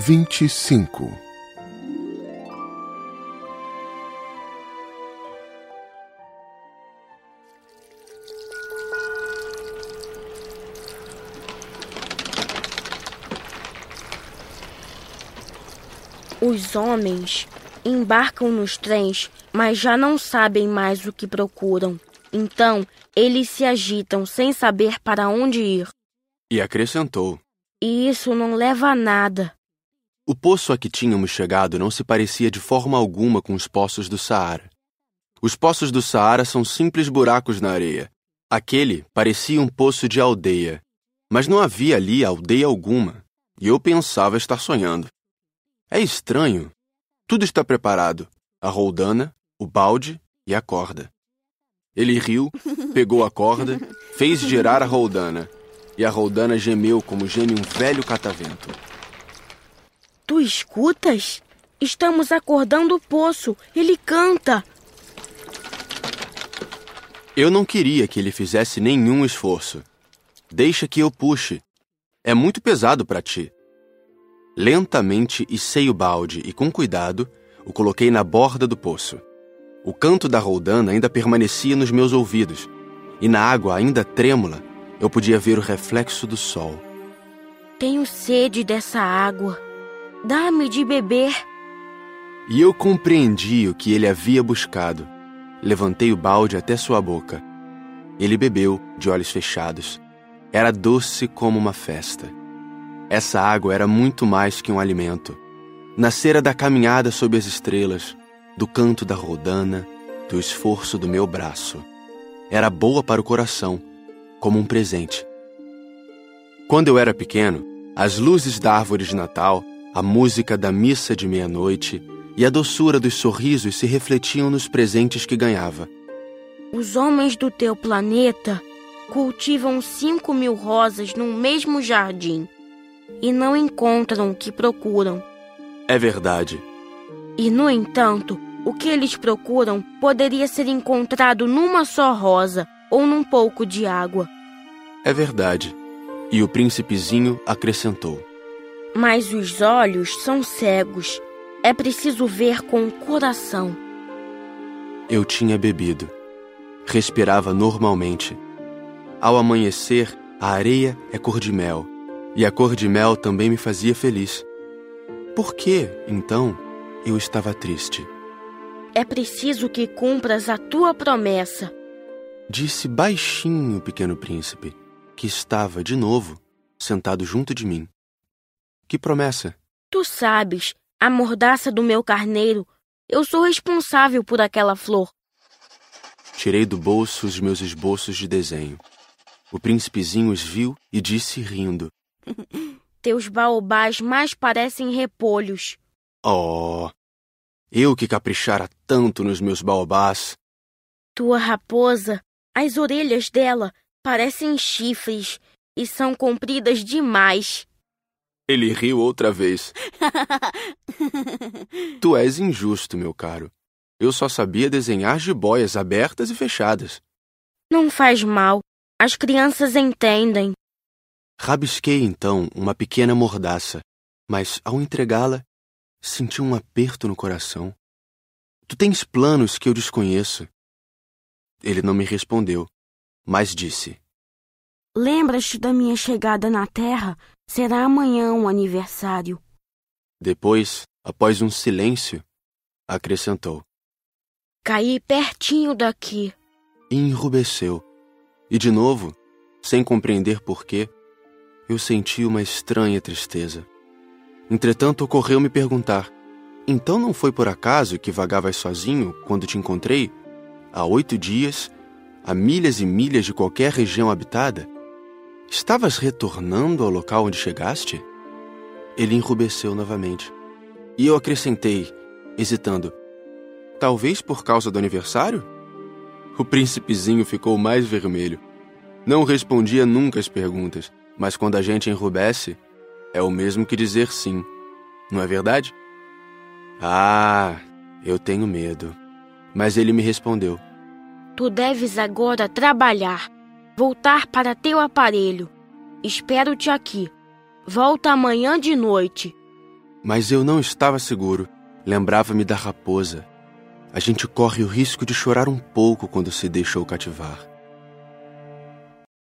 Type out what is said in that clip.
25 Os homens embarcam nos trens, mas já não sabem mais o que procuram. Então, eles se agitam sem saber para onde ir. E acrescentou: E isso não leva a nada. O poço a que tínhamos chegado não se parecia de forma alguma com os poços do Saara. Os poços do Saara são simples buracos na areia. Aquele parecia um poço de aldeia. Mas não havia ali aldeia alguma, e eu pensava estar sonhando. É estranho. Tudo está preparado: a roldana, o balde e a corda. Ele riu, pegou a corda, fez girar a roldana, e a roldana gemeu como geme um velho catavento. Tu escutas? Estamos acordando o poço. Ele canta. Eu não queria que ele fizesse nenhum esforço. Deixa que eu puxe. É muito pesado para ti. Lentamente içei o balde e, com cuidado, o coloquei na borda do poço. O canto da roldana ainda permanecia nos meus ouvidos, e na água ainda trêmula, eu podia ver o reflexo do sol. Tenho sede dessa água. Dá-me de beber. E eu compreendi o que ele havia buscado. Levantei o balde até sua boca. Ele bebeu, de olhos fechados. Era doce como uma festa. Essa água era muito mais que um alimento. Nascera da caminhada sob as estrelas, do canto da rodana, do esforço do meu braço. Era boa para o coração, como um presente. Quando eu era pequeno, as luzes da árvore de Natal, a música da missa de meia-noite e a doçura dos sorrisos se refletiam nos presentes que ganhava. Os homens do teu planeta cultivam cinco mil rosas no mesmo jardim e não encontram o que procuram. É verdade. E, no entanto, o que eles procuram poderia ser encontrado numa só rosa ou num pouco de água. É verdade. E o príncipezinho acrescentou: Mas os olhos são cegos. É preciso ver com o coração. Eu tinha bebido. Respirava normalmente. Ao amanhecer, a areia é cor de mel e a cor de mel também me fazia feliz. Por que, então, eu estava triste? É preciso que cumpras a tua promessa. Disse baixinho o pequeno príncipe, que estava, de novo, sentado junto de mim. Que promessa? Tu sabes, a mordaça do meu carneiro. Eu sou responsável por aquela flor. Tirei do bolso os meus esboços de desenho. O príncipezinho os viu e disse rindo: Teus baobás mais parecem repolhos. Oh, eu que caprichara tanto nos meus baobás. Tua raposa, as orelhas dela parecem chifres e são compridas demais. Ele riu outra vez. tu és injusto, meu caro. Eu só sabia desenhar jiboias abertas e fechadas. Não faz mal. As crianças entendem. Rabisquei então uma pequena mordaça, mas ao entregá-la, senti um aperto no coração. Tu tens planos que eu desconheço. Ele não me respondeu, mas disse: Lembras-te da minha chegada na Terra? Será amanhã um aniversário. Depois, após um silêncio, acrescentou: Caí pertinho daqui. E enrubesceu. E de novo, sem compreender porquê, eu senti uma estranha tristeza. Entretanto, ocorreu-me perguntar: Então não foi por acaso que vagavas sozinho quando te encontrei? Há oito dias, a milhas e milhas de qualquer região habitada? Estavas retornando ao local onde chegaste? Ele enrubesceu novamente. E eu acrescentei, hesitando: Talvez por causa do aniversário? O príncipezinho ficou mais vermelho. Não respondia nunca as perguntas mas quando a gente enrubesce, é o mesmo que dizer sim, não é verdade? Ah, eu tenho medo. Mas ele me respondeu: Tu deves agora trabalhar, voltar para teu aparelho. Espero-te aqui. Volta amanhã de noite. Mas eu não estava seguro. Lembrava-me da raposa. A gente corre o risco de chorar um pouco quando se deixou cativar.